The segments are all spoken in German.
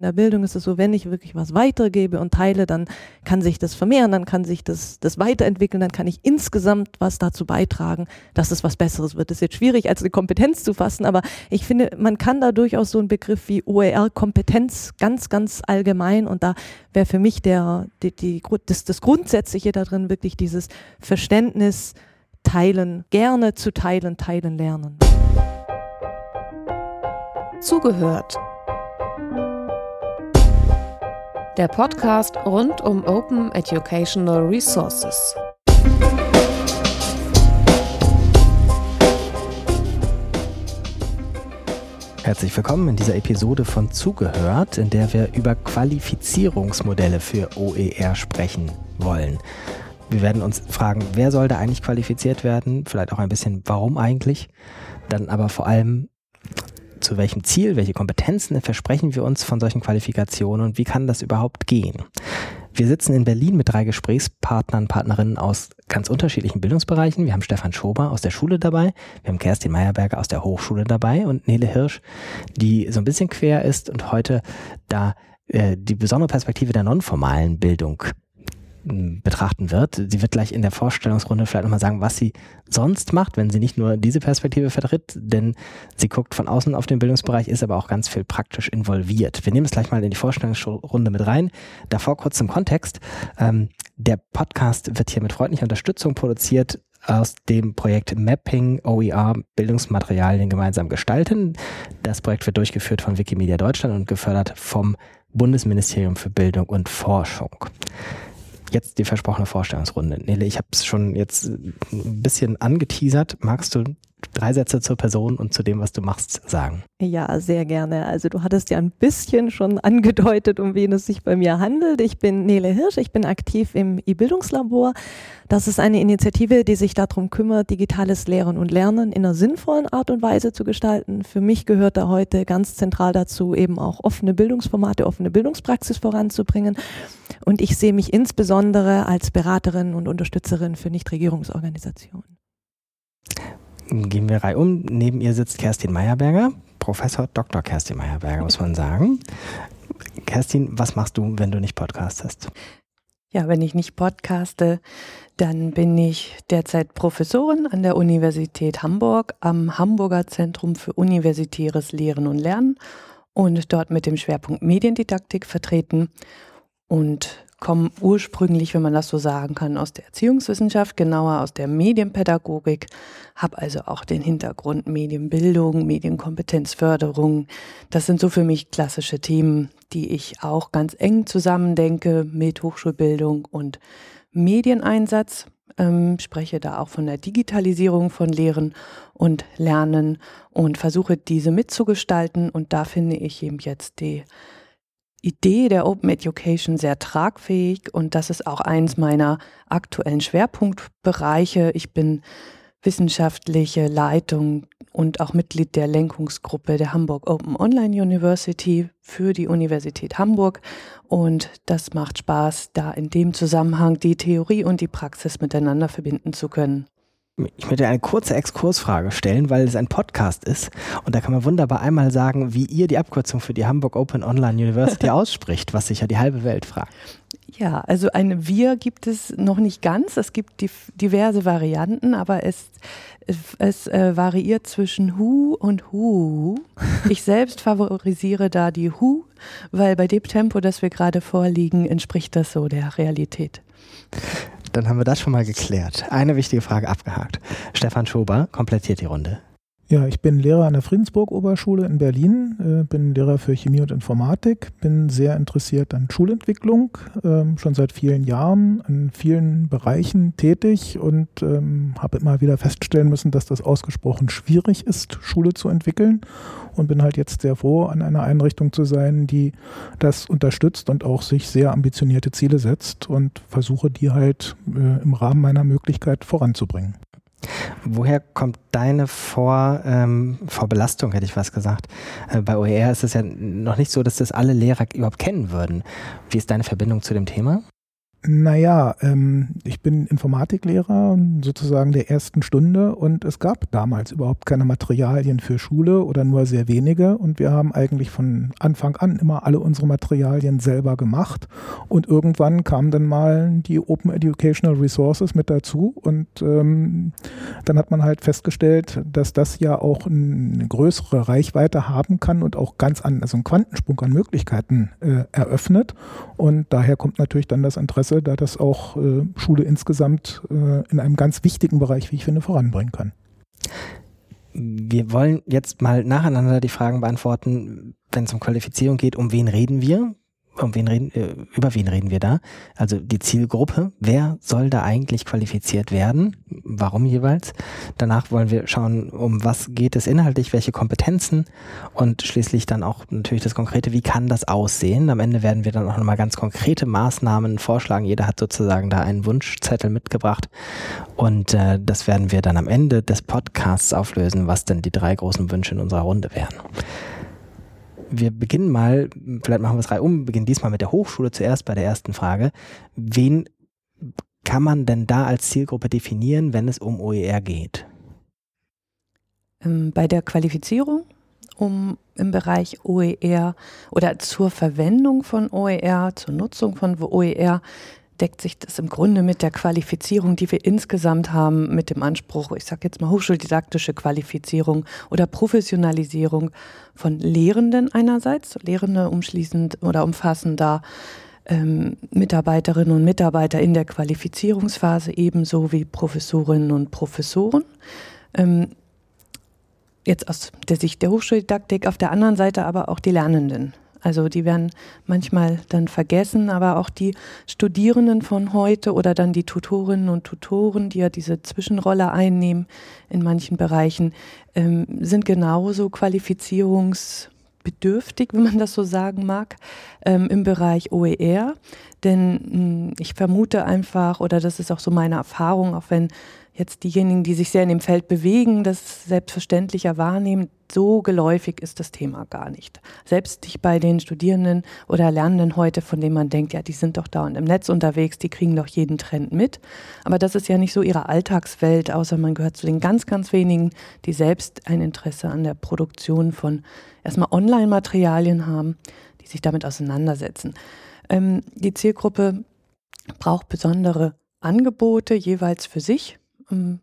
In der Bildung ist es so, wenn ich wirklich was weitergebe und teile, dann kann sich das vermehren, dann kann sich das, das weiterentwickeln, dann kann ich insgesamt was dazu beitragen, dass es was Besseres wird. Das ist jetzt schwierig als eine Kompetenz zu fassen, aber ich finde, man kann da durchaus so einen Begriff wie OER-Kompetenz ganz, ganz allgemein und da wäre für mich der, die, die, das, das Grundsätzliche darin wirklich dieses Verständnis, teilen, gerne zu teilen, teilen lernen. Zugehört der Podcast rund um Open Educational Resources. Herzlich willkommen in dieser Episode von Zugehört, in der wir über Qualifizierungsmodelle für OER sprechen wollen. Wir werden uns fragen, wer soll da eigentlich qualifiziert werden? Vielleicht auch ein bisschen, warum eigentlich? Dann aber vor allem, zu welchem Ziel, welche Kompetenzen versprechen wir uns von solchen Qualifikationen und wie kann das überhaupt gehen? Wir sitzen in Berlin mit drei Gesprächspartnern, Partnerinnen aus ganz unterschiedlichen Bildungsbereichen. Wir haben Stefan Schober aus der Schule dabei, wir haben Kerstin Meyerberger aus der Hochschule dabei und Nele Hirsch, die so ein bisschen quer ist und heute da äh, die besondere Perspektive der nonformalen Bildung betrachten wird. Sie wird gleich in der Vorstellungsrunde vielleicht nochmal sagen, was sie sonst macht, wenn sie nicht nur diese Perspektive vertritt, denn sie guckt von außen auf den Bildungsbereich, ist aber auch ganz viel praktisch involviert. Wir nehmen es gleich mal in die Vorstellungsrunde mit rein. Davor kurz zum Kontext. Ähm, der Podcast wird hier mit freundlicher Unterstützung produziert aus dem Projekt Mapping OER Bildungsmaterialien gemeinsam gestalten. Das Projekt wird durchgeführt von Wikimedia Deutschland und gefördert vom Bundesministerium für Bildung und Forschung jetzt die versprochene Vorstellungsrunde. Nele, ich habe es schon jetzt ein bisschen angeteasert. Magst du drei Sätze zur Person und zu dem, was du machst, sagen? Ja, sehr gerne. Also du hattest ja ein bisschen schon angedeutet, um wen es sich bei mir handelt. Ich bin Nele Hirsch, ich bin aktiv im E-Bildungslabor. Das ist eine Initiative, die sich darum kümmert, digitales Lehren und Lernen in einer sinnvollen Art und Weise zu gestalten. Für mich gehört da heute ganz zentral dazu, eben auch offene Bildungsformate, offene Bildungspraxis voranzubringen. Und ich sehe mich insbesondere als Beraterin und Unterstützerin für Nichtregierungsorganisationen. Gehen wir reihum. Neben ihr sitzt Kerstin Meyerberger, Professor Dr. Kerstin Meyerberger, muss man sagen. Kerstin, was machst du, wenn du nicht podcastest? Ja, wenn ich nicht podcaste, dann bin ich derzeit Professorin an der Universität Hamburg am Hamburger Zentrum für universitäres Lehren und Lernen und dort mit dem Schwerpunkt Mediendidaktik vertreten und komme ursprünglich, wenn man das so sagen kann, aus der Erziehungswissenschaft, genauer aus der Medienpädagogik, habe also auch den Hintergrund Medienbildung, Medienkompetenzförderung. Das sind so für mich klassische Themen, die ich auch ganz eng zusammendenke mit Hochschulbildung und Medieneinsatz. Ähm, spreche da auch von der Digitalisierung von Lehren und Lernen und versuche diese mitzugestalten. Und da finde ich eben jetzt die Idee der Open Education sehr tragfähig und das ist auch eins meiner aktuellen Schwerpunktbereiche. Ich bin wissenschaftliche Leitung und auch Mitglied der Lenkungsgruppe der Hamburg Open Online University für die Universität Hamburg. Und das macht Spaß, da in dem Zusammenhang die Theorie und die Praxis miteinander verbinden zu können. Ich möchte eine kurze Exkursfrage stellen, weil es ein Podcast ist und da kann man wunderbar einmal sagen, wie ihr die Abkürzung für die Hamburg Open Online University ausspricht, was sich ja die halbe Welt fragt. Ja, also eine Wir gibt es noch nicht ganz. Es gibt diverse Varianten, aber es, es äh, variiert zwischen Hu und Hu. Ich selbst favorisiere da die Hu, weil bei dem Tempo, das wir gerade vorliegen, entspricht das so der Realität. Dann haben wir das schon mal geklärt. Eine wichtige Frage abgehakt. Stefan Schober komplettiert die Runde. Ja, ich bin Lehrer an der Friedensburg-Oberschule in Berlin, äh, bin Lehrer für Chemie und Informatik, bin sehr interessiert an Schulentwicklung, ähm, schon seit vielen Jahren in vielen Bereichen tätig und ähm, habe immer wieder feststellen müssen, dass das ausgesprochen schwierig ist, Schule zu entwickeln und bin halt jetzt sehr froh, an einer Einrichtung zu sein, die das unterstützt und auch sich sehr ambitionierte Ziele setzt und versuche die halt äh, im Rahmen meiner Möglichkeit voranzubringen. Woher kommt deine Vor, ähm, Vorbelastung, hätte ich was gesagt? Äh, bei OER ist es ja noch nicht so, dass das alle Lehrer überhaupt kennen würden. Wie ist deine Verbindung zu dem Thema? Naja, ähm, ich bin Informatiklehrer sozusagen der ersten Stunde. Und es gab damals überhaupt keine Materialien für Schule oder nur sehr wenige. Und wir haben eigentlich von Anfang an immer alle unsere Materialien selber gemacht. Und irgendwann kamen dann mal die Open Educational Resources mit dazu. Und ähm, dann hat man halt festgestellt, dass das ja auch eine größere Reichweite haben kann und auch ganz an, also einen Quantensprung an Möglichkeiten äh, eröffnet. Und daher kommt natürlich dann das Interesse Interesse, da das auch äh, Schule insgesamt äh, in einem ganz wichtigen Bereich, wie ich finde, voranbringen kann. Wir wollen jetzt mal nacheinander die Fragen beantworten, wenn es um Qualifizierung geht. Um wen reden wir? Um wen reden, äh, über wen reden wir da? Also die Zielgruppe, wer soll da eigentlich qualifiziert werden? Warum jeweils? Danach wollen wir schauen, um was geht es inhaltlich, welche Kompetenzen und schließlich dann auch natürlich das Konkrete, wie kann das aussehen? Am Ende werden wir dann auch nochmal ganz konkrete Maßnahmen vorschlagen. Jeder hat sozusagen da einen Wunschzettel mitgebracht und äh, das werden wir dann am Ende des Podcasts auflösen, was denn die drei großen Wünsche in unserer Runde wären wir beginnen mal, vielleicht machen wir es drei um, beginnen diesmal mit der Hochschule zuerst bei der ersten Frage. Wen kann man denn da als Zielgruppe definieren, wenn es um OER geht? Ähm, bei der Qualifizierung um im Bereich OER oder zur Verwendung von OER, zur Nutzung von OER deckt sich das im Grunde mit der Qualifizierung, die wir insgesamt haben, mit dem Anspruch, ich sage jetzt mal hochschuldidaktische Qualifizierung oder Professionalisierung von Lehrenden einerseits, Lehrende umschließend oder umfassender ähm, Mitarbeiterinnen und Mitarbeiter in der Qualifizierungsphase ebenso wie Professorinnen und Professoren. Ähm, jetzt aus der Sicht der Hochschuldidaktik, auf der anderen Seite aber auch die Lernenden. Also die werden manchmal dann vergessen, aber auch die Studierenden von heute oder dann die Tutorinnen und Tutoren, die ja diese Zwischenrolle einnehmen in manchen Bereichen, ähm, sind genauso qualifizierungsbedürftig, wenn man das so sagen mag, ähm, im Bereich OER. Denn mh, hm, ich vermute einfach, oder das ist auch so meine Erfahrung, auch wenn jetzt diejenigen, die sich sehr in dem Feld bewegen, das selbstverständlicher wahrnehmen, so geläufig ist das Thema gar nicht. Selbst nicht bei den Studierenden oder Lernenden heute, von denen man denkt, ja, die sind doch da und im Netz unterwegs, die kriegen doch jeden Trend mit. Aber das ist ja nicht so ihre Alltagswelt, außer man gehört zu den ganz, ganz wenigen, die selbst ein Interesse an der Produktion von erstmal Online-Materialien haben, die sich damit auseinandersetzen. Ähm, die Zielgruppe braucht besondere Angebote jeweils für sich. Ähm,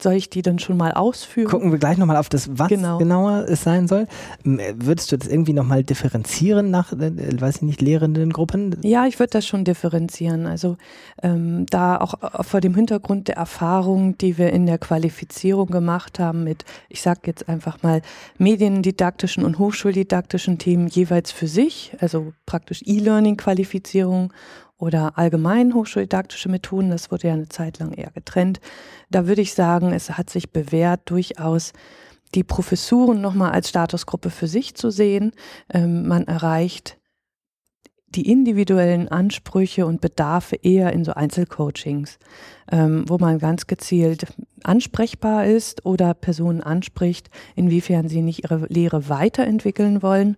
soll ich die dann schon mal ausführen? Gucken wir gleich nochmal auf das, was genau. genauer es sein soll. Würdest du das irgendwie nochmal differenzieren nach, äh, weiß ich nicht, lehrenden Gruppen? Ja, ich würde das schon differenzieren. Also ähm, da auch äh, vor dem Hintergrund der Erfahrung, die wir in der Qualifizierung gemacht haben mit, ich sage jetzt einfach mal, mediendidaktischen und hochschuldidaktischen Themen jeweils für sich, also praktisch E-Learning-Qualifizierung oder allgemein hochschuldidaktische Methoden, das wurde ja eine Zeit lang eher getrennt. Da würde ich sagen, es hat sich bewährt, durchaus die Professuren nochmal als Statusgruppe für sich zu sehen. Ähm, man erreicht die individuellen Ansprüche und Bedarfe eher in so Einzelcoachings, ähm, wo man ganz gezielt ansprechbar ist oder Personen anspricht, inwiefern sie nicht ihre Lehre weiterentwickeln wollen,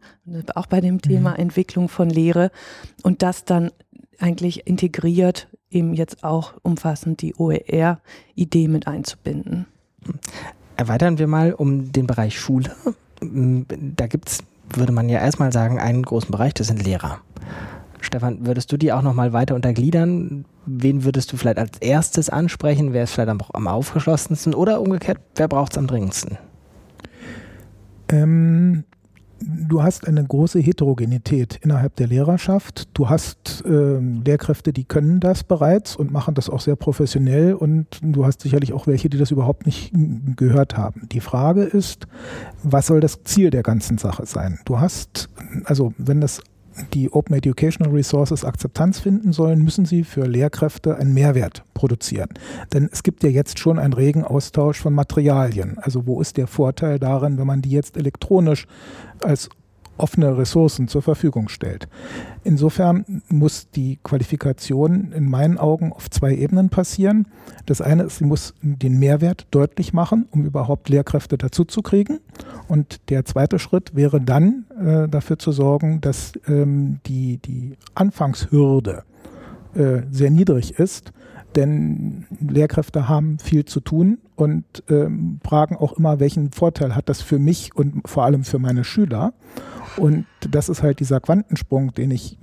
auch bei dem Thema mhm. Entwicklung von Lehre und das dann eigentlich integriert, eben jetzt auch umfassend die OER-Idee mit einzubinden. Erweitern wir mal um den Bereich Schule. Da gibt es, würde man ja erstmal sagen, einen großen Bereich, das sind Lehrer. Stefan, würdest du die auch nochmal weiter untergliedern? Wen würdest du vielleicht als erstes ansprechen? Wer ist vielleicht am, am aufgeschlossensten? Oder umgekehrt, wer braucht es am dringendsten? Ähm, du hast eine große Heterogenität innerhalb der Lehrerschaft. Du hast äh, Lehrkräfte, die können das bereits und machen das auch sehr professionell und du hast sicherlich auch welche, die das überhaupt nicht gehört haben. Die Frage ist, was soll das Ziel der ganzen Sache sein? Du hast, also wenn das die Open Educational Resources Akzeptanz finden sollen, müssen sie für Lehrkräfte einen Mehrwert produzieren. Denn es gibt ja jetzt schon einen regen Austausch von Materialien. Also wo ist der Vorteil darin, wenn man die jetzt elektronisch als offene Ressourcen zur Verfügung stellt. Insofern muss die Qualifikation in meinen Augen auf zwei Ebenen passieren. Das eine ist, sie muss den Mehrwert deutlich machen, um überhaupt Lehrkräfte dazu zu kriegen. Und der zweite Schritt wäre dann äh, dafür zu sorgen, dass ähm, die, die Anfangshürde äh, sehr niedrig ist, denn Lehrkräfte haben viel zu tun und ähm, fragen auch immer, welchen Vorteil hat das für mich und vor allem für meine Schüler. Und das ist halt dieser Quantensprung, den ich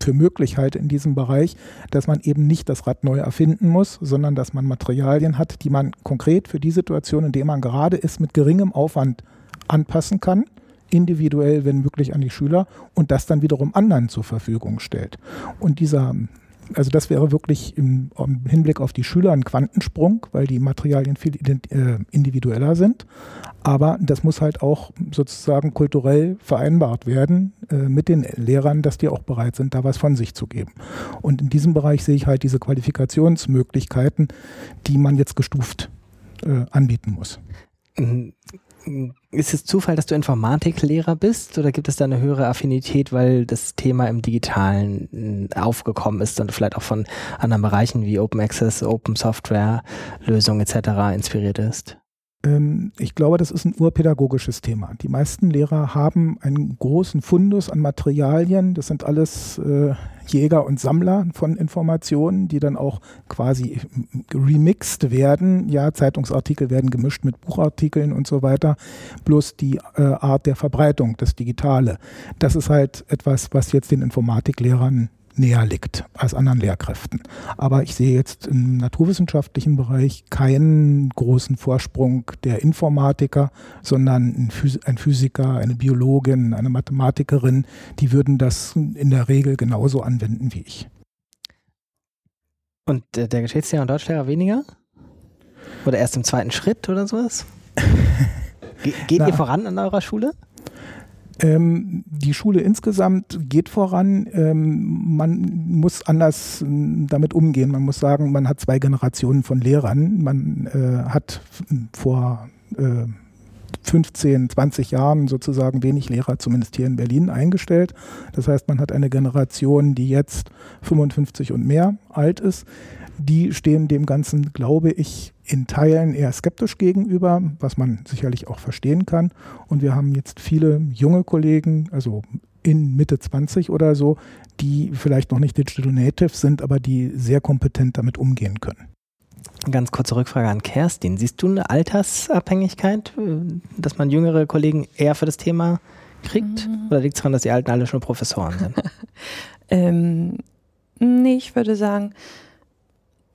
für möglich halte in diesem Bereich, dass man eben nicht das Rad neu erfinden muss, sondern dass man Materialien hat, die man konkret für die Situation, in der man gerade ist, mit geringem Aufwand anpassen kann individuell, wenn möglich, an die Schüler und das dann wiederum anderen zur Verfügung stellt. Und dieser also das wäre wirklich im, im, Hinblick auf die Schüler ein Quantensprung, weil die Materialien viel äh, individueller sind. Aber das muss halt auch sozusagen kulturell vereinbart werden äh, mit den Lehrern, dass die auch bereit sind, da was von sich zu geben. Und in diesem Bereich sehe ich halt diese Qualifikationsmöglichkeiten, die man jetzt gestuft äh, anbieten muss. Ist es Zufall, dass du Informatiklehrer bist oder gibt es da eine höhere Affinität, weil das Thema im Digitalen äh, aufgekommen ist und vielleicht auch von anderen Bereichen wie Open Access, Open Software, Lösungen etc. inspiriert ist? Ähm, ich glaube, das ist ein urpädagogisches Thema. Die meisten Lehrer haben einen großen Fundus an Materialien. Das sind alles äh, Jäger und Sammler von Informationen, die dann auch quasi remixed werden. Ja, Zeitungsartikel werden gemischt mit Buchartikeln und so weiter. Bloß die äh, Art der Verbreitung, das Digitale. Das ist halt etwas, was jetzt den Informatiklehrern näher liegt als anderen Lehrkräften. Aber ich sehe jetzt im naturwissenschaftlichen Bereich keinen großen Vorsprung der Informatiker, sondern ein Physiker, eine Biologin, eine Mathematikerin, die würden das in der Regel genauso anwenden wie ich. Und der Geschichtslehrer und Deutschlehrer weniger? Oder erst im zweiten Schritt oder sowas? Ge geht Na, ihr voran an eurer Schule? Ähm, die Schule insgesamt geht voran. Ähm, man muss anders äh, damit umgehen. Man muss sagen, man hat zwei Generationen von Lehrern. Man äh, hat vor äh, 15, 20 Jahren sozusagen wenig Lehrer, zumindest hier in Berlin, eingestellt. Das heißt, man hat eine Generation, die jetzt 55 und mehr alt ist die stehen dem Ganzen, glaube ich, in Teilen eher skeptisch gegenüber, was man sicherlich auch verstehen kann. Und wir haben jetzt viele junge Kollegen, also in Mitte 20 oder so, die vielleicht noch nicht Digital Native sind, aber die sehr kompetent damit umgehen können. Ganz kurze Rückfrage an Kerstin. Siehst du eine Altersabhängigkeit, dass man jüngere Kollegen eher für das Thema kriegt? Mhm. Oder liegt es daran, dass die Alten alle schon Professoren sind? ähm, nee, ich würde sagen,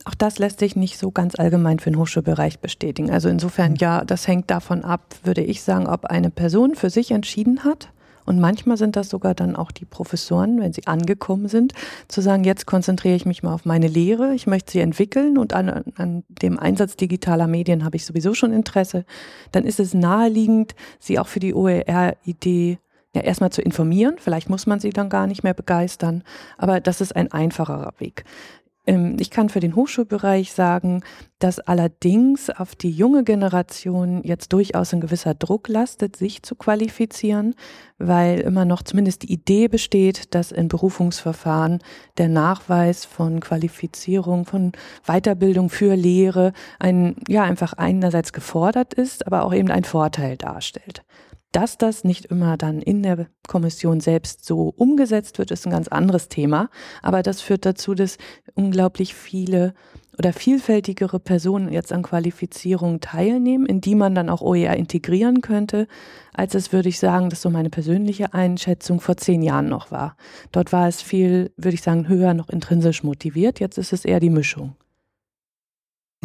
auch das lässt sich nicht so ganz allgemein für den Hochschulbereich bestätigen. Also insofern, mhm. ja, das hängt davon ab, würde ich sagen, ob eine Person für sich entschieden hat. Und manchmal sind das sogar dann auch die Professoren, wenn sie angekommen sind, zu sagen, jetzt konzentriere ich mich mal auf meine Lehre, ich möchte sie entwickeln und an, an dem Einsatz digitaler Medien habe ich sowieso schon Interesse. Dann ist es naheliegend, sie auch für die OER-Idee ja erstmal zu informieren. Vielleicht muss man sie dann gar nicht mehr begeistern, aber das ist ein einfacherer Weg. Ähm, ich kann für den Hochschulbereich sagen, dass allerdings auf die junge Generation jetzt durchaus ein gewisser Druck lastet, sich zu qualifizieren, weil immer noch zumindest die Idee besteht, dass in Berufungsverfahren der Nachweis von Qualifizierung, von Weiterbildung für Lehre ein, ja, einfach einerseits gefordert ist, aber auch eben ein Vorteil darstellt. Dass das nicht immer dann in der Kommission selbst so umgesetzt wird, ist ein ganz anderes Thema. Aber das führt dazu, dass unglaublich viele oder vielfältigere Personen jetzt an Qualifizierungen teilnehmen, in die man dann auch OER integrieren könnte, als es, würde ich sagen, das so meine persönliche Einschätzung vor zehn Jahren noch war. Dort war es viel, würde ich sagen, höher noch intrinsisch motiviert. Jetzt ist es eher die Mischung.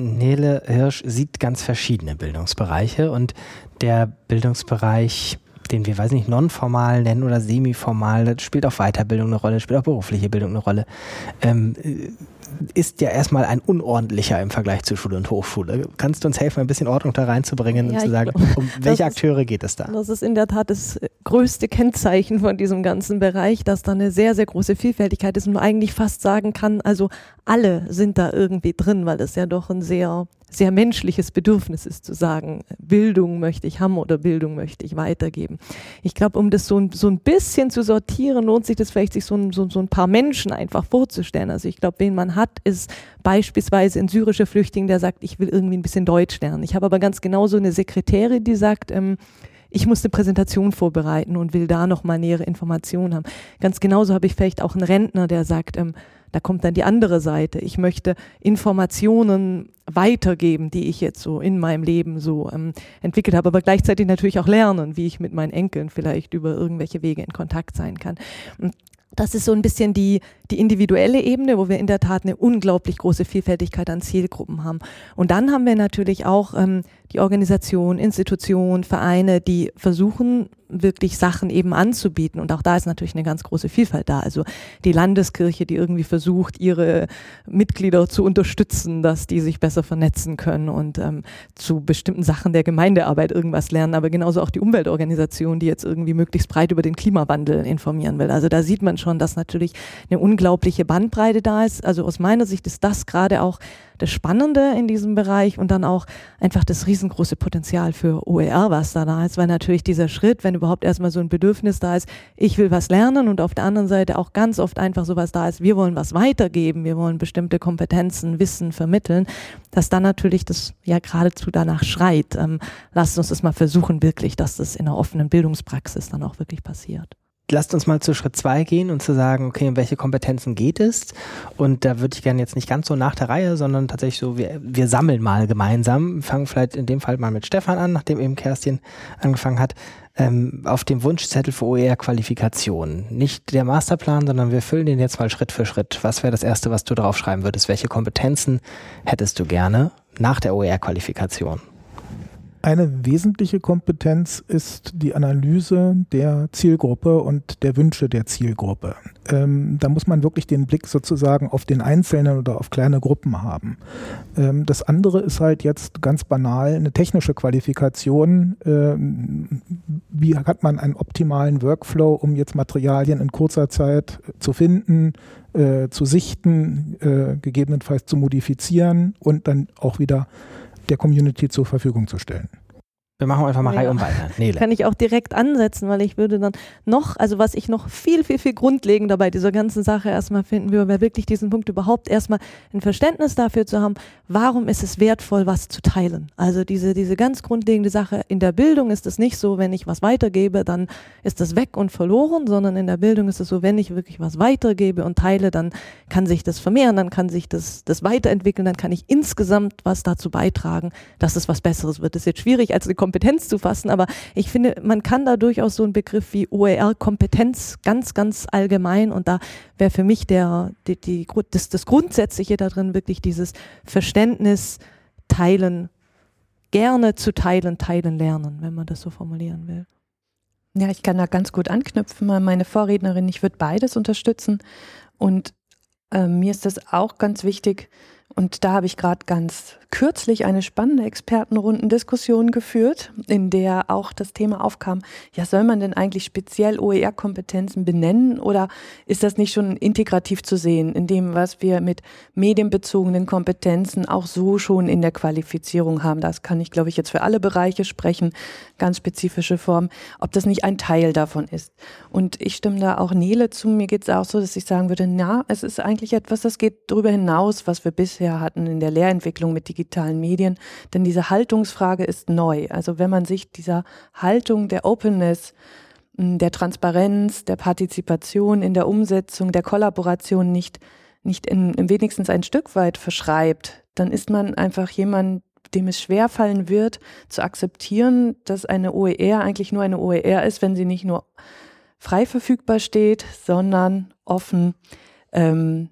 Nele Hirsch sieht ganz verschiedene Bildungsbereiche und der Bildungsbereich, den wir, weiß nicht, nonformal nennen oder semiformal, spielt auch Weiterbildung eine Rolle, spielt auch berufliche Bildung eine Rolle. Ähm, ist ja erstmal ein unordentlicher im Vergleich zu Schule und Hochschule. Kannst du uns helfen, ein bisschen Ordnung da reinzubringen ja, und zu sagen, um welche Akteure ist, geht es da? Das ist in der Tat das größte Kennzeichen von diesem ganzen Bereich, dass da eine sehr, sehr große Vielfältigkeit ist und man eigentlich fast sagen kann, also alle sind da irgendwie drin, weil das ja doch ein sehr sehr menschliches Bedürfnis ist zu sagen, Bildung möchte ich haben oder Bildung möchte ich weitergeben. Ich glaube, um das so, so ein bisschen zu sortieren, lohnt sich das vielleicht, sich so ein, so, so ein paar Menschen einfach vorzustellen. Also ich glaube, wen man hat, ist beispielsweise ein syrischer Flüchtling, der sagt, ich will irgendwie ein bisschen Deutsch lernen. Ich habe aber ganz genauso eine Sekretärin, die sagt, ähm, ich muss eine Präsentation vorbereiten und will da noch mal nähere Informationen haben. Ganz genauso habe ich vielleicht auch einen Rentner, der sagt, ähm, da kommt dann die andere Seite. Ich möchte Informationen weitergeben, die ich jetzt so in meinem Leben so ähm, entwickelt habe, aber gleichzeitig natürlich auch lernen, wie ich mit meinen Enkeln vielleicht über irgendwelche Wege in Kontakt sein kann. Und das ist so ein bisschen die, die individuelle Ebene, wo wir in der Tat eine unglaublich große Vielfältigkeit an Zielgruppen haben. Und dann haben wir natürlich auch ähm, die Organisation, Institutionen, Vereine, die versuchen, wirklich Sachen eben anzubieten. Und auch da ist natürlich eine ganz große Vielfalt da. Also die Landeskirche, die irgendwie versucht, ihre Mitglieder zu unterstützen, dass die sich besser vernetzen können und ähm, zu bestimmten Sachen der Gemeindearbeit irgendwas lernen. Aber genauso auch die Umweltorganisation, die jetzt irgendwie möglichst breit über den Klimawandel informieren will. Also da sieht man schon, dass natürlich eine unglaubliche Bandbreite da ist. Also aus meiner Sicht ist das gerade auch das Spannende in diesem Bereich und dann auch einfach das riesengroße Potenzial für OER, was da da ist, weil natürlich dieser Schritt, wenn überhaupt erstmal so ein Bedürfnis da ist, ich will was lernen und auf der anderen Seite auch ganz oft einfach sowas da ist, wir wollen was weitergeben, wir wollen bestimmte Kompetenzen, Wissen vermitteln, dass dann natürlich das ja geradezu danach schreit. Ähm, lasst uns das mal versuchen, wirklich, dass das in einer offenen Bildungspraxis dann auch wirklich passiert lasst uns mal zu Schritt zwei gehen und zu sagen, okay, um welche Kompetenzen geht es? Und da würde ich gerne jetzt nicht ganz so nach der Reihe, sondern tatsächlich so, wir, wir sammeln mal gemeinsam, fangen vielleicht in dem Fall mal mit Stefan an, nachdem eben Kerstin angefangen hat, ähm, auf dem Wunschzettel für OER-Qualifikation. Nicht der Masterplan, sondern wir füllen den jetzt mal Schritt für Schritt. Was wäre das Erste, was du draufschreiben würdest? Welche Kompetenzen hättest du gerne nach der OER-Qualifikation? Eine wesentliche Kompetenz ist die Analyse der Zielgruppe und der Wünsche der Zielgruppe. Ähm, da muss man wirklich den Blick sozusagen auf den Einzelnen oder auf kleine Gruppen haben. Ähm, das andere ist halt jetzt ganz banal eine technische Qualifikation. Ähm, wie hat man einen optimalen Workflow, um jetzt Materialien in kurzer Zeit zu finden, äh, zu sichten, äh, gegebenenfalls zu modifizieren und dann auch wieder der Community zur Verfügung zu stellen. Wir machen einfach mal ja. Reihe um weiter. Nele. Kann ich auch direkt ansetzen, weil ich würde dann noch, also was ich noch viel, viel, viel grundlegender bei dieser ganzen Sache erstmal finden würde, wäre wirklich diesen Punkt überhaupt erstmal ein Verständnis dafür zu haben, warum ist es wertvoll, was zu teilen. Also diese, diese ganz grundlegende Sache, in der Bildung ist es nicht so, wenn ich was weitergebe, dann ist das weg und verloren, sondern in der Bildung ist es so, wenn ich wirklich was weitergebe und teile, dann kann sich das vermehren, dann kann sich das, das weiterentwickeln, dann kann ich insgesamt was dazu beitragen, dass es was Besseres wird. Das ist jetzt schwierig als eine Kompetenz zu fassen, aber ich finde, man kann da durchaus so einen Begriff wie OER-Kompetenz ganz, ganz allgemein und da wäre für mich der, die, die, das, das Grundsätzliche darin wirklich dieses Verständnis teilen, gerne zu teilen, teilen lernen, wenn man das so formulieren will. Ja, ich kann da ganz gut anknüpfen. Meine Vorrednerin, ich würde beides unterstützen. Und äh, mir ist das auch ganz wichtig, und da habe ich gerade ganz kürzlich eine spannende Expertenrundendiskussion geführt, in der auch das Thema aufkam, ja, soll man denn eigentlich speziell OER-Kompetenzen benennen oder ist das nicht schon integrativ zu sehen, in dem, was wir mit medienbezogenen Kompetenzen auch so schon in der Qualifizierung haben? Das kann ich, glaube ich, jetzt für alle Bereiche sprechen, ganz spezifische Form, ob das nicht ein Teil davon ist. Und ich stimme da auch Nele zu, mir geht es auch so, dass ich sagen würde, na, es ist eigentlich etwas, das geht darüber hinaus, was wir bisher bisher hatten in der Lehrentwicklung mit digitalen Medien. Denn diese Haltungsfrage ist neu. Also wenn man sich dieser Haltung der Openness, der Transparenz, der Partizipation in der Umsetzung, der Kollaboration nicht, nicht in, in wenigstens ein Stück weit verschreibt, dann ist man einfach jemand, dem es schwerfallen wird, zu akzeptieren, dass eine OER eigentlich nur eine OER ist, wenn sie nicht nur frei verfügbar steht, sondern offen ähm,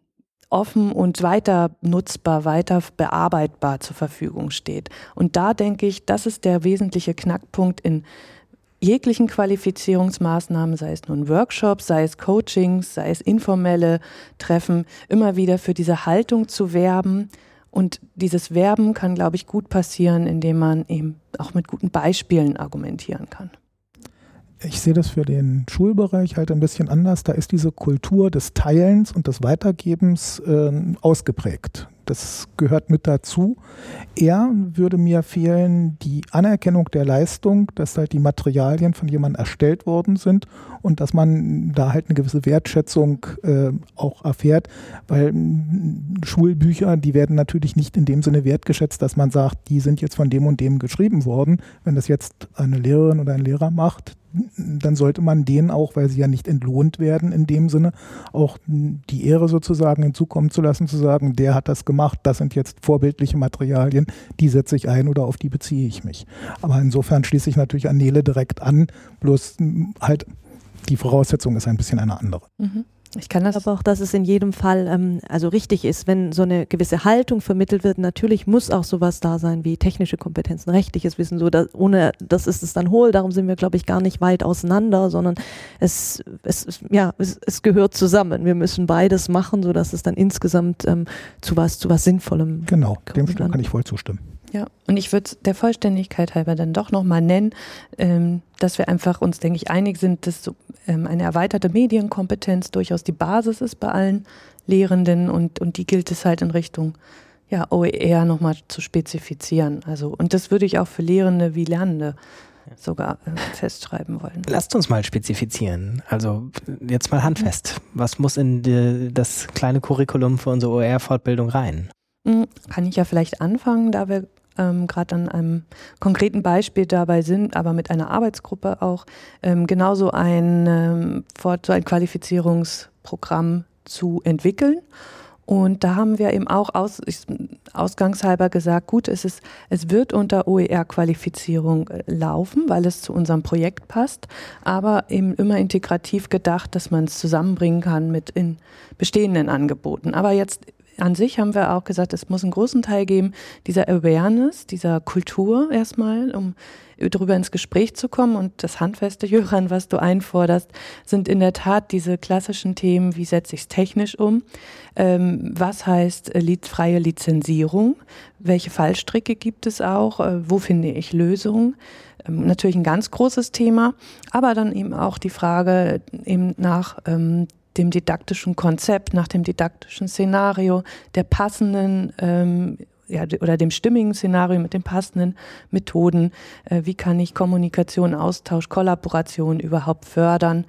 offen und weiter nutzbar, weiter bearbeitbar zur Verfügung steht. Und da denke ich, das ist der wesentliche Knackpunkt in jeglichen Qualifizierungsmaßnahmen, sei es nun Workshops, sei es Coachings, sei es informelle Treffen, immer wieder für diese Haltung zu werben. Und dieses Werben kann, glaube ich, gut passieren, indem man eben auch mit guten Beispielen argumentieren kann ich sehe das für den Schulbereich halt ein bisschen anders. Da ist diese Kultur des Teilens und des Weitergebens äh, ausgeprägt. Das gehört mit dazu. Eher würde mir fehlen die Anerkennung der Leistung, dass halt die Materialien von jemandem erstellt worden sind und dass man da halt eine gewisse Wertschätzung äh, auch erfährt, weil äh, Schulbücher, die werden natürlich nicht in dem Sinne wertgeschätzt, dass man sagt, die sind jetzt von dem und dem geschrieben worden. Wenn das jetzt eine Lehrerin oder ein Lehrer macht, dann sollte man denen auch, weil sie ja nicht entlohnt werden in dem Sinne, auch die Ehre sozusagen hinzukommen zu lassen, zu sagen, der hat das gemacht, das sind jetzt vorbildliche Materialien, die setze ich ein oder auf die beziehe ich mich. Aber insofern schließe ich natürlich an Nele direkt an, bloß halt die Voraussetzung ist ein bisschen eine andere. Mhm. Ich kann das. Aber auch, dass es in jedem Fall ähm, also richtig ist, wenn so eine gewisse Haltung vermittelt wird. Natürlich muss auch sowas da sein wie technische Kompetenzen, rechtliches Wissen. So, dass, ohne das ist es dann hohl. Darum sind wir, glaube ich, gar nicht weit auseinander, sondern es, es, ja, es, es gehört zusammen. Wir müssen beides machen, so dass es dann insgesamt ähm, zu was zu was Sinnvollem. Genau, dem kann ich voll zustimmen. Ja, und ich würde der Vollständigkeit halber dann doch nochmal nennen, ähm, dass wir einfach uns, denke ich, einig sind, dass so, ähm, eine erweiterte Medienkompetenz durchaus die Basis ist bei allen Lehrenden und, und die gilt es halt in Richtung ja, OER nochmal zu spezifizieren. Also, und das würde ich auch für Lehrende wie Lernende sogar äh, festschreiben wollen. Lasst uns mal spezifizieren. Also jetzt mal handfest. Was muss in die, das kleine Curriculum für unsere OER-Fortbildung rein? Hm, kann ich ja vielleicht anfangen, da wir ähm, gerade an einem konkreten Beispiel dabei sind, aber mit einer Arbeitsgruppe auch, ähm, genauso ein, ähm, so ein Qualifizierungsprogramm zu entwickeln. Und da haben wir eben auch aus, ausgangshalber gesagt, gut, es, ist, es wird unter OER-Qualifizierung äh, laufen, weil es zu unserem Projekt passt, aber eben immer integrativ gedacht, dass man es zusammenbringen kann mit in bestehenden Angeboten. Aber jetzt an sich haben wir auch gesagt, es muss einen großen Teil geben dieser Awareness, dieser Kultur erstmal, um darüber ins Gespräch zu kommen. Und das handfeste, Jöran, was du einforderst, sind in der Tat diese klassischen Themen, wie setze ich es technisch um? Ähm, was heißt äh, freie Lizenzierung? Welche Fallstricke gibt es auch? Äh, wo finde ich Lösungen? Ähm, natürlich ein ganz großes Thema, aber dann eben auch die Frage eben nach ähm, dem didaktischen Konzept, nach dem didaktischen Szenario, der passenden ähm, ja, oder dem stimmigen Szenario mit den passenden Methoden. Äh, wie kann ich Kommunikation, Austausch, Kollaboration überhaupt fördern?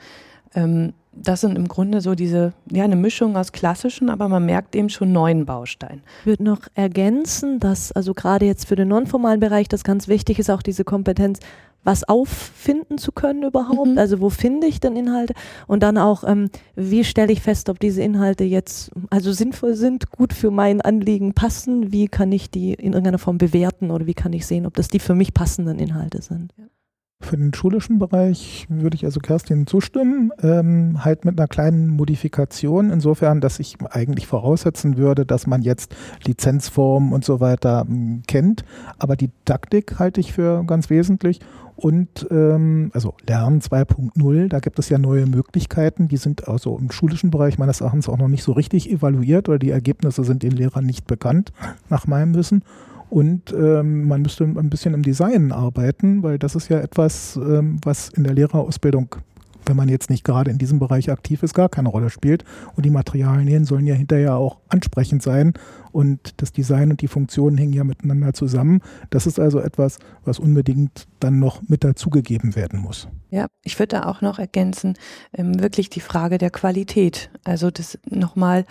Ähm, das sind im Grunde so diese, ja, eine Mischung aus klassischen, aber man merkt eben schon neuen Bausteinen. Ich würde noch ergänzen, dass also gerade jetzt für den nonformalen Bereich das ganz wichtig ist, auch diese Kompetenz, was auffinden zu können überhaupt. Mhm. Also wo finde ich denn Inhalte? Und dann auch, ähm, wie stelle ich fest, ob diese Inhalte jetzt also sinnvoll sind, gut für mein Anliegen passen? Wie kann ich die in irgendeiner Form bewerten oder wie kann ich sehen, ob das die für mich passenden Inhalte sind? Ja. Für den schulischen Bereich würde ich also Kerstin zustimmen, ähm, halt mit einer kleinen Modifikation, insofern, dass ich eigentlich voraussetzen würde, dass man jetzt Lizenzformen und so weiter m, kennt, aber die Taktik halte ich für ganz wesentlich. Und ähm, also Lernen 2.0, da gibt es ja neue Möglichkeiten, die sind also im schulischen Bereich meines Erachtens auch noch nicht so richtig evaluiert oder die Ergebnisse sind den Lehrern nicht bekannt, nach meinem Wissen. Und ähm, man müsste ein bisschen im Design arbeiten, weil das ist ja etwas, ähm, was in der Lehrerausbildung, wenn man jetzt nicht gerade in diesem Bereich aktiv ist, gar keine Rolle spielt. Und die Materialien sollen ja hinterher auch ansprechend sein. Und das Design und die Funktionen hängen ja miteinander zusammen. Das ist also etwas, was unbedingt dann noch mit dazugegeben werden muss. Ja, ich würde da auch noch ergänzen, ähm, wirklich die Frage der Qualität. Also das nochmal,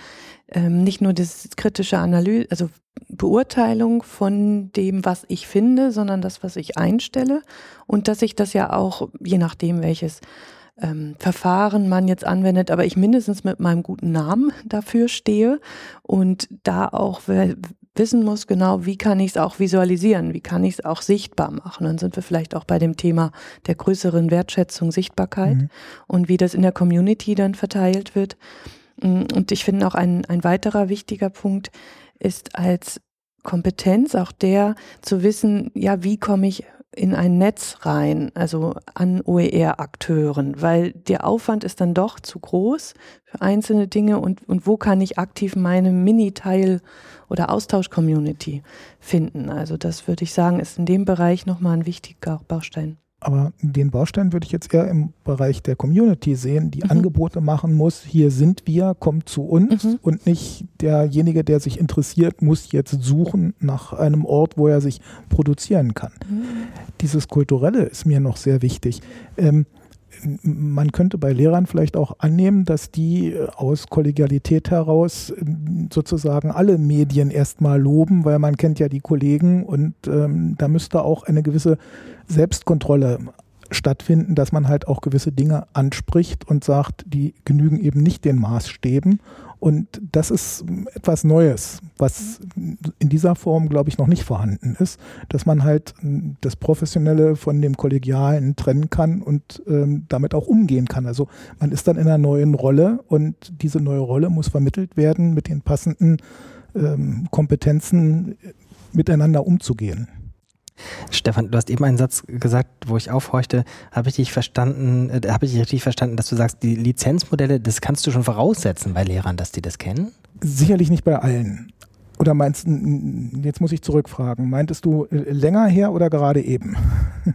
ähm, nicht nur das kritische Analyse, also Beurteilung von dem, was ich finde, sondern das, was ich einstelle und dass ich das ja auch, je nachdem welches ähm, Verfahren man jetzt anwendet, aber ich mindestens mit meinem guten Namen dafür stehe und da auch wissen muss, genau, wie kann ich es auch visualisieren, wie kann ich es auch sichtbar machen. Dann sind wir vielleicht auch bei dem Thema der größeren Wertschätzung, Sichtbarkeit mhm. und wie das in der Community dann verteilt wird. Mm, und ich finde auch ein, ein weiterer wichtiger Punkt ist als Kompetenz auch der zu wissen, ja, wie komme ich in ein Netz rein, also an OER-Akteuren, weil der Aufwand ist dann doch zu groß für einzelne Dinge und, und wo kann ich aktiv meine Mini-Teil- oder Austausch-Community finden. Also das würde ich sagen, ist in dem Bereich nochmal ein wichtiger Baustein. Aber den Baustein würde ich jetzt eher im Bereich der Community sehen, die mhm. Angebote machen muss. Hier sind wir, kommt zu uns mhm. und nicht derjenige, der sich interessiert, muss jetzt suchen nach einem Ort, wo er sich produzieren kann. Mhm. Dieses Kulturelle ist mir noch sehr wichtig. Ähm, man könnte bei Lehrern vielleicht auch annehmen, dass die äh, aus Kollegialität heraus ähm, sozusagen alle Medien erstmal loben, weil man kennt ja die Kollegen und ähm, da müsste auch eine gewisse Selbstkontrolle stattfinden, dass man halt auch gewisse Dinge anspricht und sagt, die genügen eben nicht den Maßstäben. Und das ist etwas Neues, was in dieser Form, glaube ich, noch nicht vorhanden ist, dass man halt das Professionelle von dem Kollegialen trennen kann und ähm, damit auch umgehen kann. Also man ist dann in einer neuen Rolle und diese neue Rolle muss vermittelt werden, mit den passenden ähm, Kompetenzen miteinander umzugehen. Stefan, du hast eben einen Satz gesagt, wo ich aufhorchte. Habe ich dich verstanden, äh, habe ich dich richtig verstanden, dass du sagst, die Lizenzmodelle, das kannst du schon voraussetzen bei Lehrern, dass die das kennen? Sicherlich nicht bei allen. Oder meinst du, jetzt muss ich zurückfragen, meintest du äh, länger her oder gerade eben?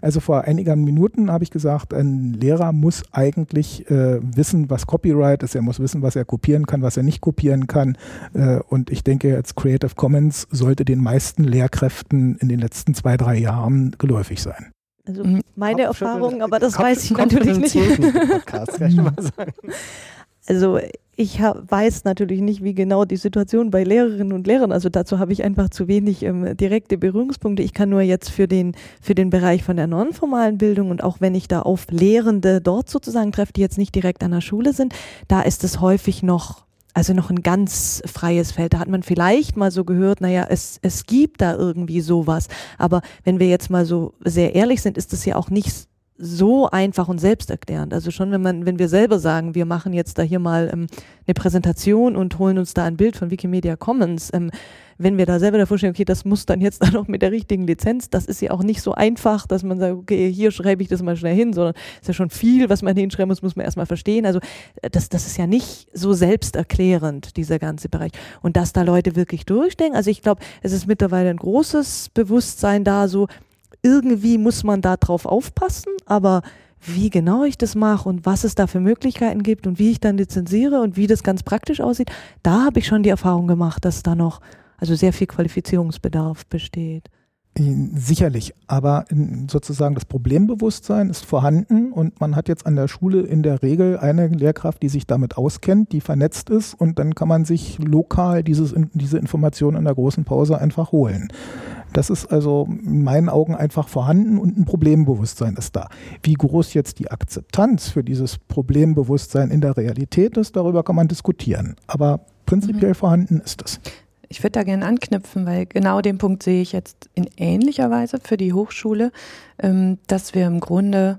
Also vor einigen Minuten habe ich gesagt, ein Lehrer muss eigentlich äh, wissen, was Copyright ist. Er muss wissen, was er kopieren kann, was er nicht kopieren kann. Äh, und ich denke, jetzt Creative Commons sollte den meisten Lehrkräften in den letzten zwei, drei Jahren geläufig sein. Also meine Erfahrung, aber das Kopf, weiß ich natürlich nicht. Podcast, kann ich mal sagen. Also ich weiß natürlich nicht, wie genau die Situation bei Lehrerinnen und Lehrern, also dazu habe ich einfach zu wenig ähm, direkte Berührungspunkte. Ich kann nur jetzt für den, für den Bereich von der nonformalen Bildung und auch wenn ich da auf Lehrende dort sozusagen treffe, die jetzt nicht direkt an der Schule sind, da ist es häufig noch also noch ein ganz freies Feld. Da hat man vielleicht mal so gehört, naja, es, es gibt da irgendwie sowas. Aber wenn wir jetzt mal so sehr ehrlich sind, ist es ja auch nicht so einfach und selbsterklärend. Also schon, wenn man, wenn wir selber sagen, wir machen jetzt da hier mal ähm, eine Präsentation und holen uns da ein Bild von Wikimedia Commons, ähm, wenn wir da selber davor stehen, okay, das muss dann jetzt dann auch mit der richtigen Lizenz, das ist ja auch nicht so einfach, dass man sagt, okay, hier schreibe ich das mal schnell hin, sondern ist ja schon viel, was man hinschreiben muss, muss man erstmal verstehen. Also äh, das, das ist ja nicht so selbsterklärend, dieser ganze Bereich. Und dass da Leute wirklich durchdenken, also ich glaube, es ist mittlerweile ein großes Bewusstsein da, so irgendwie muss man da drauf aufpassen, aber wie genau ich das mache und was es da für Möglichkeiten gibt und wie ich dann lizenziere und wie das ganz praktisch aussieht, da habe ich schon die Erfahrung gemacht, dass da noch also sehr viel Qualifizierungsbedarf besteht. Sicherlich, aber sozusagen das Problembewusstsein ist vorhanden und man hat jetzt an der Schule in der Regel eine Lehrkraft, die sich damit auskennt, die vernetzt ist und dann kann man sich lokal dieses, diese Informationen in der großen Pause einfach holen. Das ist also in meinen Augen einfach vorhanden und ein Problembewusstsein ist da. Wie groß jetzt die Akzeptanz für dieses Problembewusstsein in der Realität ist, darüber kann man diskutieren. Aber prinzipiell mhm. vorhanden ist es. Ich würde da gerne anknüpfen, weil genau den Punkt sehe ich jetzt in ähnlicher Weise für die Hochschule, ähm, dass wir im Grunde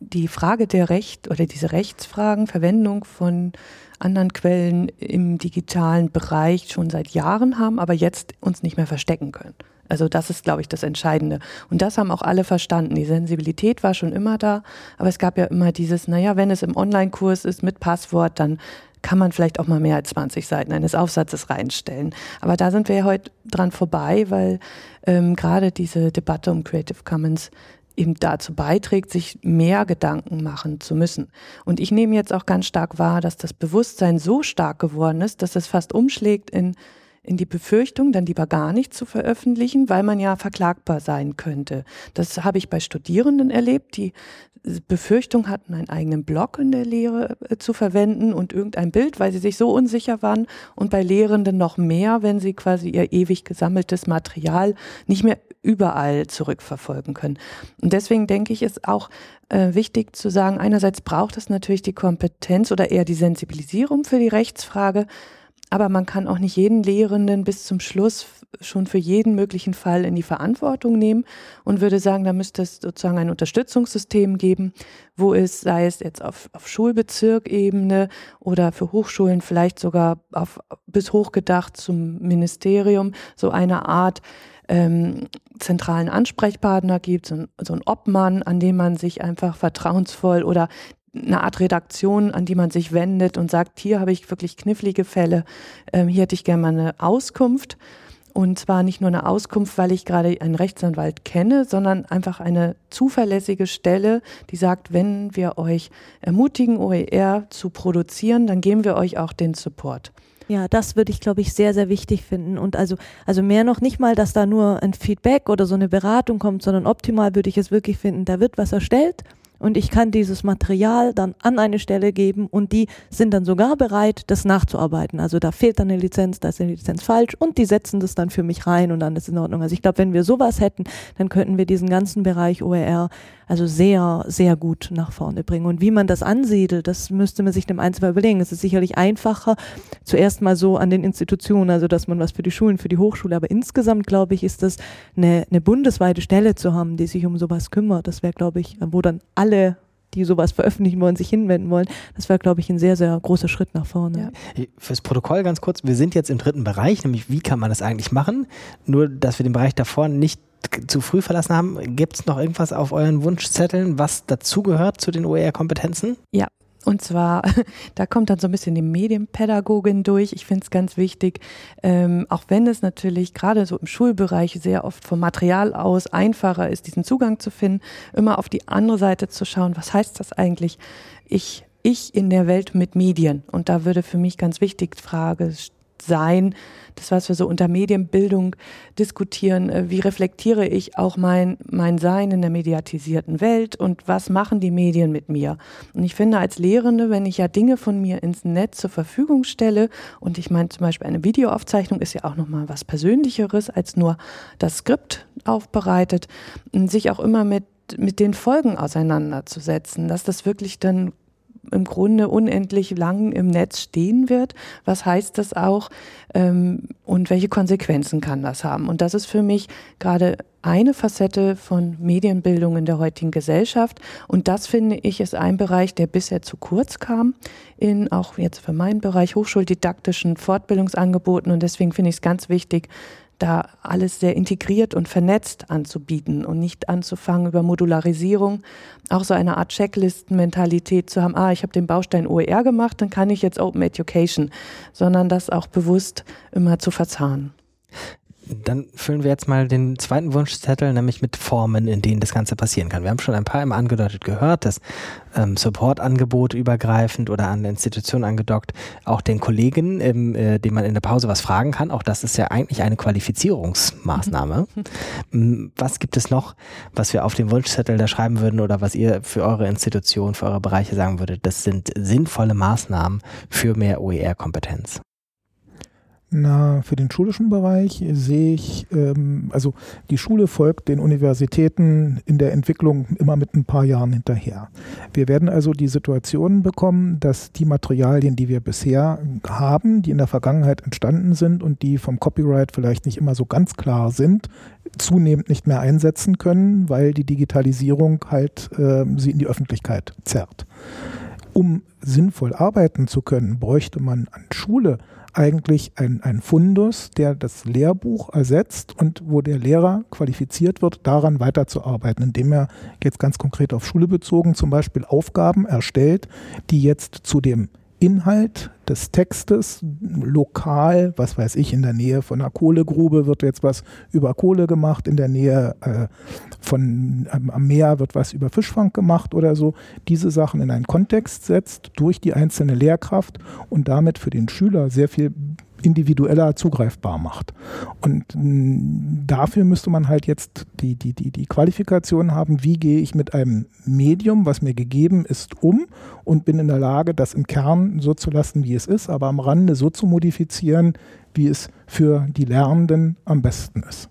die Frage der Recht oder diese Rechtsfragen, Verwendung von anderen Quellen im digitalen Bereich schon seit Jahren haben, aber jetzt uns nicht mehr verstecken können. Also das ist, glaube ich, das Entscheidende. Und das haben auch alle verstanden. Die Sensibilität war schon immer da, aber es gab ja immer dieses, naja, wenn es im Online-Kurs ist mit Passwort, dann kann man vielleicht auch mal mehr als 20 Seiten eines Aufsatzes reinstellen. Aber da sind wir ja heute dran vorbei, weil ähm, gerade diese Debatte um Creative Commons eben dazu beiträgt, sich mehr Gedanken machen zu müssen. Und ich nehme jetzt auch ganz stark wahr, dass das Bewusstsein so stark geworden ist, dass es fast umschlägt in in die Befürchtung, dann lieber gar nicht zu veröffentlichen, weil man ja verklagbar sein könnte. Das habe ich bei Studierenden erlebt, die Befürchtung hatten, einen eigenen Blog in der Lehre äh, zu verwenden und irgendein Bild, weil sie sich so unsicher waren und bei Lehrenden noch mehr, wenn sie quasi ihr ewig gesammeltes Material nicht mehr überall zurückverfolgen können. Und deswegen denke ich, ist auch äh, wichtig zu sagen, einerseits braucht es natürlich die Kompetenz oder eher die Sensibilisierung für die Rechtsfrage, aber man kann auch nicht jeden Lehrenden bis zum Schluss schon für jeden möglichen Fall in die Verantwortung nehmen und würde sagen, da müsste es sozusagen ein Unterstützungssystem geben, wo es, sei es jetzt auf, auf Schulbezirkebene oder für Hochschulen vielleicht sogar auf, bis hochgedacht zum Ministerium, so eine Art ähm, zentralen Ansprechpartner gibt, so ein, so ein Obmann, an dem man sich einfach vertrauensvoll oder eine Art Redaktion, an die man sich wendet und sagt, hier habe ich wirklich knifflige Fälle, ähm, hier hätte ich gerne mal eine Auskunft. Und zwar nicht nur eine Auskunft, weil ich gerade einen Rechtsanwalt kenne, sondern einfach eine zuverlässige Stelle, die sagt, wenn wir euch ermutigen, OER zu produzieren, dann geben wir euch auch den Support. Ja, das würde ich, glaube ich, sehr, sehr wichtig finden. Und also, also mehr noch nicht mal, dass da nur ein Feedback oder so eine Beratung kommt, sondern optimal würde ich es wirklich finden, da wird was erstellt und ich kann dieses Material dann an eine Stelle geben und die sind dann sogar bereit, das nachzuarbeiten. Also da fehlt dann eine Lizenz, da ist eine Lizenz falsch und die setzen das dann für mich rein und dann ist es in Ordnung. Also ich glaube, wenn wir sowas hätten, dann könnten wir diesen ganzen Bereich OER also sehr, sehr gut nach vorne bringen. Und wie man das ansiedelt, das müsste man sich dem Einzelfall überlegen. Es ist sicherlich einfacher, zuerst mal so an den Institutionen, also dass man was für die Schulen, für die Hochschule, aber insgesamt, glaube ich, ist das eine, eine bundesweite Stelle zu haben, die sich um sowas kümmert. Das wäre, glaube ich, wo dann alle die sowas veröffentlichen wollen, sich hinwenden wollen. Das wäre, glaube ich, ein sehr, sehr großer Schritt nach vorne. Ja. Fürs Protokoll ganz kurz, wir sind jetzt im dritten Bereich, nämlich wie kann man das eigentlich machen? Nur, dass wir den Bereich davor nicht zu früh verlassen haben. Gibt es noch irgendwas auf euren Wunschzetteln, was dazugehört zu den OER-Kompetenzen? Ja, und zwar, da kommt dann so ein bisschen die Medienpädagogin durch. Ich finde es ganz wichtig, ähm, auch wenn es natürlich gerade so im Schulbereich sehr oft vom Material aus einfacher ist, diesen Zugang zu finden, immer auf die andere Seite zu schauen, was heißt das eigentlich? Ich, ich in der Welt mit Medien. Und da würde für mich ganz wichtig die Frage sein, das, was wir so unter Medienbildung diskutieren, äh, wie reflektiere ich auch mein, mein Sein in der mediatisierten Welt und was machen die Medien mit mir? Und ich finde als Lehrende, wenn ich ja Dinge von mir ins Netz zur Verfügung stelle und ich meine zum Beispiel eine Videoaufzeichnung ist ja auch nochmal was Persönlicheres als nur das Skript aufbereitet, sich auch immer mit mit den Folgen auseinanderzusetzen, dass das wirklich dann im Grunde unendlich lang im Netz stehen wird. Was heißt das auch ähm, und welche Konsequenzen kann das haben? Und das ist für mich gerade eine Facette von Medienbildung in der heutigen Gesellschaft. Und das finde ich ist ein Bereich, der bisher zu kurz kam in auch jetzt für meinen Bereich hochschuldidaktischen Fortbildungsangeboten. Und deswegen finde ich es ganz wichtig, da alles sehr integriert und vernetzt anzubieten und nicht anzufangen über Modularisierung, auch so eine Art Checklistenmentalität zu haben, ah, ich habe den Baustein OER gemacht, dann kann ich jetzt Open Education, sondern das auch bewusst immer zu verzahnen. Dann füllen wir jetzt mal den zweiten Wunschzettel, nämlich mit Formen, in denen das Ganze passieren kann. Wir haben schon ein paar immer angedeutet gehört, dass ähm, Supportangebote übergreifend oder an Institutionen angedockt, auch den Kollegen, ähm, äh, dem man in der Pause was fragen kann. Auch das ist ja eigentlich eine Qualifizierungsmaßnahme. Mhm. Was gibt es noch, was wir auf dem Wunschzettel da schreiben würden oder was ihr für eure Institution, für eure Bereiche sagen würdet? Das sind sinnvolle Maßnahmen für mehr OER-Kompetenz. Na, für den schulischen Bereich sehe ich, ähm, also die Schule folgt den Universitäten in der Entwicklung immer mit ein paar Jahren hinterher. Wir werden also die Situation bekommen, dass die Materialien, die wir bisher haben, die in der Vergangenheit entstanden sind und die vom Copyright vielleicht nicht immer so ganz klar sind, zunehmend nicht mehr einsetzen können, weil die Digitalisierung halt äh, sie in die Öffentlichkeit zerrt. Um sinnvoll arbeiten zu können, bräuchte man an Schule eigentlich ein, ein Fundus, der das Lehrbuch ersetzt und wo der Lehrer qualifiziert wird, daran weiterzuarbeiten, indem er jetzt ganz konkret auf Schule bezogen zum Beispiel Aufgaben erstellt, die jetzt zu dem Inhalt des Textes lokal, was weiß ich, in der Nähe von einer Kohlegrube wird jetzt was über Kohle gemacht, in der Nähe äh, von ähm, am Meer wird was über Fischfang gemacht oder so, diese Sachen in einen Kontext setzt durch die einzelne Lehrkraft und damit für den Schüler sehr viel individueller zugreifbar macht. Und mm, dafür müsste man halt jetzt die, die, die, die Qualifikation haben, wie gehe ich mit einem Medium, was mir gegeben ist, um und bin in der Lage, das im Kern so zu lassen, wie es ist, aber am Rande so zu modifizieren, wie es für die Lernenden am besten ist.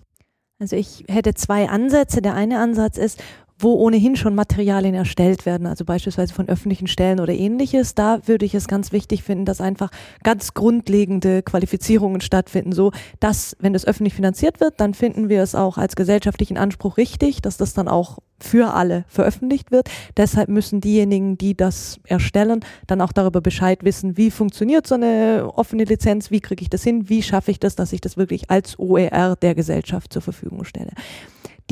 Also ich hätte zwei Ansätze. Der eine Ansatz ist, wo ohnehin schon Materialien erstellt werden, also beispielsweise von öffentlichen Stellen oder ähnliches, da würde ich es ganz wichtig finden, dass einfach ganz grundlegende Qualifizierungen stattfinden, so dass, wenn das öffentlich finanziert wird, dann finden wir es auch als gesellschaftlichen Anspruch richtig, dass das dann auch für alle veröffentlicht wird. Deshalb müssen diejenigen, die das erstellen, dann auch darüber Bescheid wissen, wie funktioniert so eine offene Lizenz, wie kriege ich das hin, wie schaffe ich das, dass ich das wirklich als OER der Gesellschaft zur Verfügung stelle.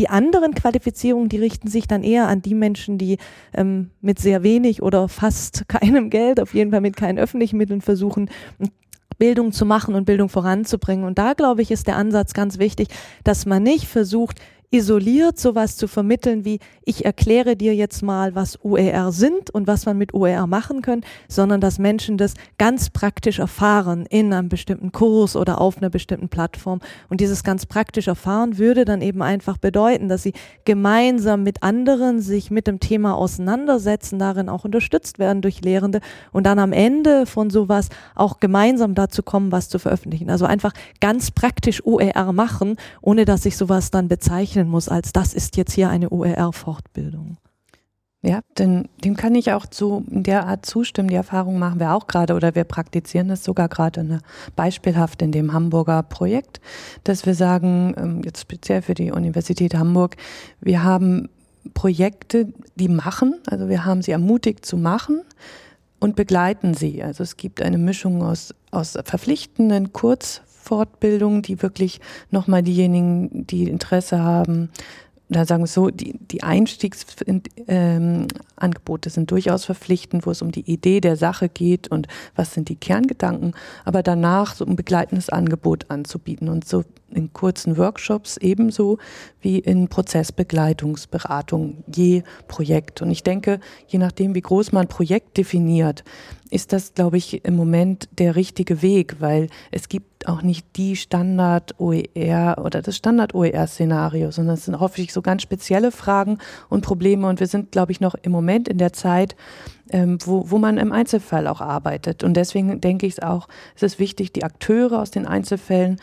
Die anderen Qualifizierungen, die richten sich dann eher an die Menschen, die ähm, mit sehr wenig oder fast keinem Geld, auf jeden Fall mit keinen öffentlichen Mitteln versuchen, Bildung zu machen und Bildung voranzubringen. Und da, glaube ich, ist der Ansatz ganz wichtig, dass man nicht versucht, isoliert sowas zu vermitteln wie, ich erkläre dir jetzt mal, was OER sind und was man mit OER machen kann, sondern dass Menschen das ganz praktisch erfahren in einem bestimmten Kurs oder auf einer bestimmten Plattform. Und dieses ganz praktisch erfahren würde dann eben einfach bedeuten, dass sie gemeinsam mit anderen sich mit dem Thema auseinandersetzen, darin auch unterstützt werden durch Lehrende und dann am Ende von sowas auch gemeinsam dazu kommen, was zu veröffentlichen. Also einfach ganz praktisch OER machen, ohne dass ich sowas dann bezeichnen muss als das ist jetzt hier eine OER-Fortbildung. Ja, denn dem kann ich auch so in der Art zustimmen. Die Erfahrung machen wir auch gerade oder wir praktizieren das sogar gerade eine, beispielhaft in dem Hamburger Projekt, dass wir sagen, ähm, jetzt speziell für die Universität Hamburg, wir haben Projekte, die machen, also wir haben sie ermutigt zu machen und begleiten sie. Also es gibt eine Mischung aus, aus verpflichtenden Kurzfortbildungen, die wirklich nochmal diejenigen, die Interesse haben, da sagen wir so, die, die Einstiegsangebote ähm, sind durchaus verpflichtend, wo es um die Idee der Sache geht und was sind die Kerngedanken, aber danach so ein begleitendes Angebot anzubieten und so in kurzen Workshops ebenso wie in Prozessbegleitungsberatung je Projekt. Und ich denke, je nachdem, wie groß man Projekt definiert, ist das, glaube ich, im Moment der richtige Weg, weil es gibt auch nicht die Standard-OER oder das Standard-OER-Szenario, sondern es sind häufig so ganz spezielle Fragen und Probleme. Und wir sind, glaube ich, noch im Moment in der Zeit, ähm, wo, wo man im Einzelfall auch arbeitet. Und deswegen denke ich es auch, es ist wichtig, die Akteure aus den Einzelfällen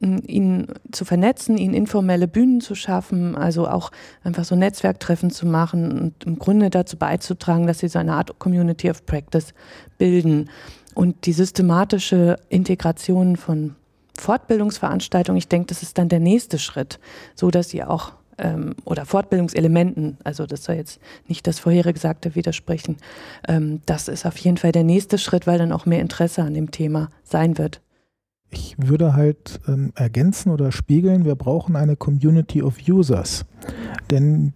ihn zu vernetzen, ihnen informelle Bühnen zu schaffen, also auch einfach so Netzwerktreffen zu machen und im Grunde dazu beizutragen, dass sie so eine Art Community of Practice bilden. Und die systematische Integration von Fortbildungsveranstaltungen, ich denke, das ist dann der nächste Schritt, so dass sie auch ähm, oder Fortbildungselementen, also das soll jetzt nicht das vorherige Gesagte widersprechen, ähm, das ist auf jeden Fall der nächste Schritt, weil dann auch mehr Interesse an dem Thema sein wird. Ich würde halt ähm, ergänzen oder spiegeln, wir brauchen eine Community of Users. Denn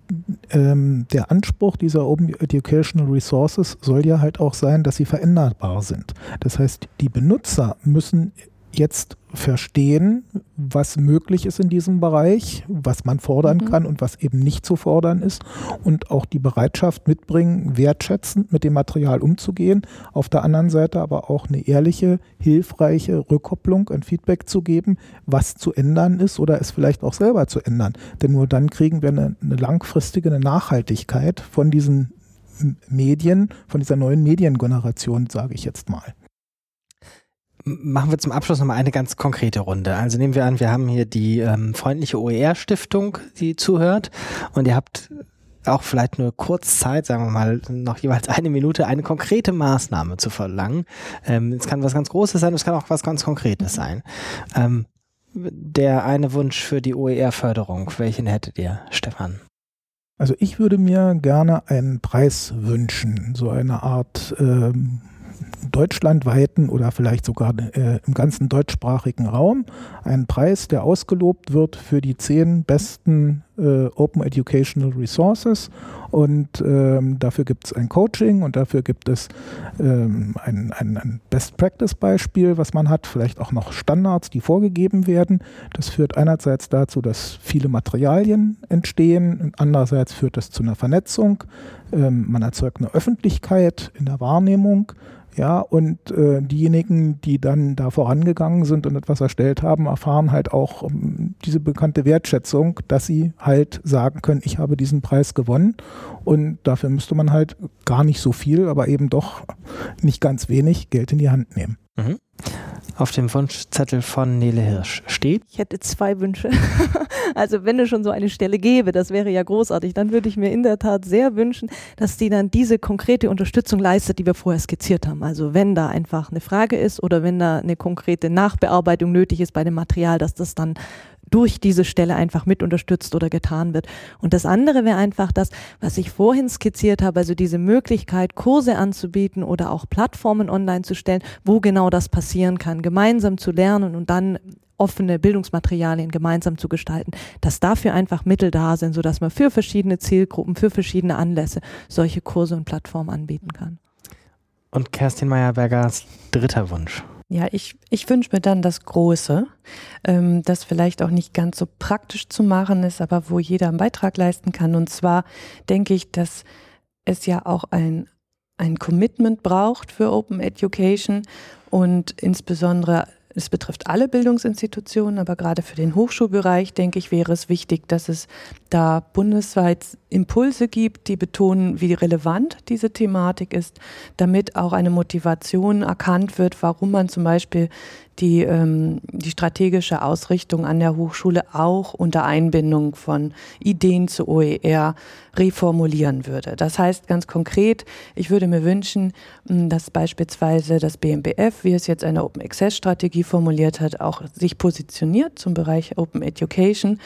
ähm, der Anspruch dieser Open Educational Resources soll ja halt auch sein, dass sie veränderbar sind. Das heißt, die Benutzer müssen jetzt verstehen, was möglich ist in diesem Bereich, was man fordern mhm. kann und was eben nicht zu fordern ist und auch die Bereitschaft mitbringen, wertschätzend mit dem Material umzugehen. Auf der anderen Seite aber auch eine ehrliche, hilfreiche Rückkopplung, ein Feedback zu geben, was zu ändern ist oder es vielleicht auch selber zu ändern. Denn nur dann kriegen wir eine, eine langfristige eine Nachhaltigkeit von diesen Medien, von dieser neuen Mediengeneration, sage ich jetzt mal machen wir zum Abschluss nochmal eine ganz konkrete Runde. Also nehmen wir an, wir haben hier die ähm, freundliche OER-Stiftung, die zuhört und ihr habt auch vielleicht nur kurz Zeit, sagen wir mal, noch jeweils eine Minute, eine konkrete Maßnahme zu verlangen. Ähm, es kann was ganz Großes sein, es kann auch was ganz Konkretes sein. Ähm, der eine Wunsch für die OER-Förderung, welchen hättet ihr, Stefan? Also ich würde mir gerne einen Preis wünschen, so eine Art ähm, deutschlandweiten oder vielleicht sogar äh, im ganzen deutschsprachigen Raum einen Preis, der ausgelobt wird für die zehn besten äh, Open Educational Resources. Und ähm, dafür gibt es ein Coaching und dafür gibt es ähm, ein, ein, ein Best-Practice-Beispiel, was man hat, vielleicht auch noch Standards, die vorgegeben werden. Das führt einerseits dazu, dass viele Materialien entstehen, andererseits führt das zu einer Vernetzung. Ähm, man erzeugt eine Öffentlichkeit in der Wahrnehmung ja, und äh, diejenigen, die dann da vorangegangen sind und etwas erstellt haben, erfahren halt auch um, ähm, diese bekannte Wertschätzung, dass sie halt sagen können, ich habe diesen Preis gewonnen. Und dafür müsste man halt gar nicht so viel, aber eben doch nicht ganz wenig Geld in die Hand nehmen. Mhm auf dem Wunschzettel von Nele Hirsch steht? Ich hätte zwei Wünsche. also wenn es schon so eine Stelle gäbe, das wäre ja großartig, dann würde ich mir in der Tat sehr wünschen, dass die dann diese konkrete Unterstützung leistet, die wir vorher skizziert haben. Also wenn da einfach eine Frage ist oder wenn da eine konkrete Nachbearbeitung nötig ist bei dem Material, dass das dann durch diese Stelle einfach mit unterstützt oder getan wird. Und das andere wäre einfach das, was ich vorhin skizziert habe, also diese Möglichkeit, Kurse anzubieten oder auch Plattformen online zu stellen, wo genau das passieren kann, gemeinsam zu lernen und dann offene Bildungsmaterialien gemeinsam zu gestalten, dass dafür einfach Mittel da sind, sodass man für verschiedene Zielgruppen, für verschiedene Anlässe solche Kurse und Plattformen anbieten kann. Und Kerstin Meyerbergers dritter Wunsch. Ja, ich, ich wünsche mir dann das Große, ähm, das vielleicht auch nicht ganz so praktisch zu machen ist, aber wo jeder einen Beitrag leisten kann. Und zwar denke ich, dass es ja auch ein, ein Commitment braucht für Open Education und insbesondere es betrifft alle Bildungsinstitutionen, aber gerade für den Hochschulbereich, denke ich, wäre es wichtig, dass es da bundesweit Impulse gibt, die betonen, wie relevant diese Thematik ist, damit auch eine Motivation erkannt wird, warum man zum Beispiel die, ähm, die strategische Ausrichtung an der Hochschule auch unter Einbindung von Ideen zu OER reformulieren würde. Das heißt ganz konkret, ich würde mir wünschen, dass beispielsweise das BMBF, wie es jetzt eine Open Access Strategie formuliert hat, auch sich positioniert zum Bereich Open Education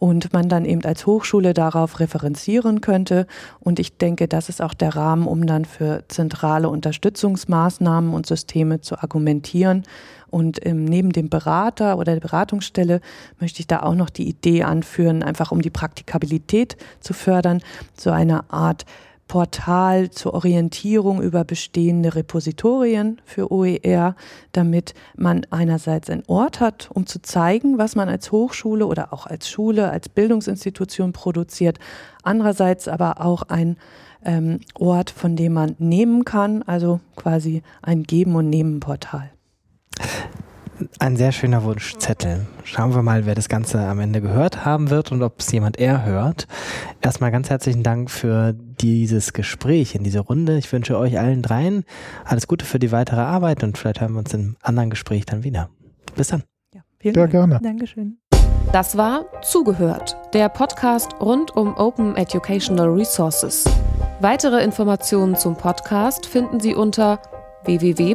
und man dann eben als Hochschule darauf referenzieren könnte. Und ich denke, das ist auch der Rahmen, um dann für zentrale Unterstützungsmaßnahmen und Systeme zu argumentieren. Und ähm, neben dem Berater oder der Beratungsstelle möchte ich da auch noch die Idee anführen, einfach um die Praktikabilität zu fördern, so eine Art Portal zur Orientierung über bestehende Repositorien für OER, damit man einerseits einen Ort hat, um zu zeigen, was man als Hochschule oder auch als Schule, als Bildungsinstitution produziert, andererseits aber auch ein ähm, Ort, von dem man nehmen kann, also quasi ein Geben- und Nehmen-Portal. Ein sehr schöner Wunschzettel. Schauen wir mal, wer das Ganze am Ende gehört haben wird und ob es jemand eher hört. Erstmal ganz herzlichen Dank für dieses Gespräch in dieser Runde. Ich wünsche euch allen dreien alles Gute für die weitere Arbeit und vielleicht hören wir uns im anderen Gespräch dann wieder. Bis dann. Ja, vielen ja, Dank. gerne. Dankeschön. Das war Zugehört, der Podcast rund um Open Educational Resources. Weitere Informationen zum Podcast finden Sie unter www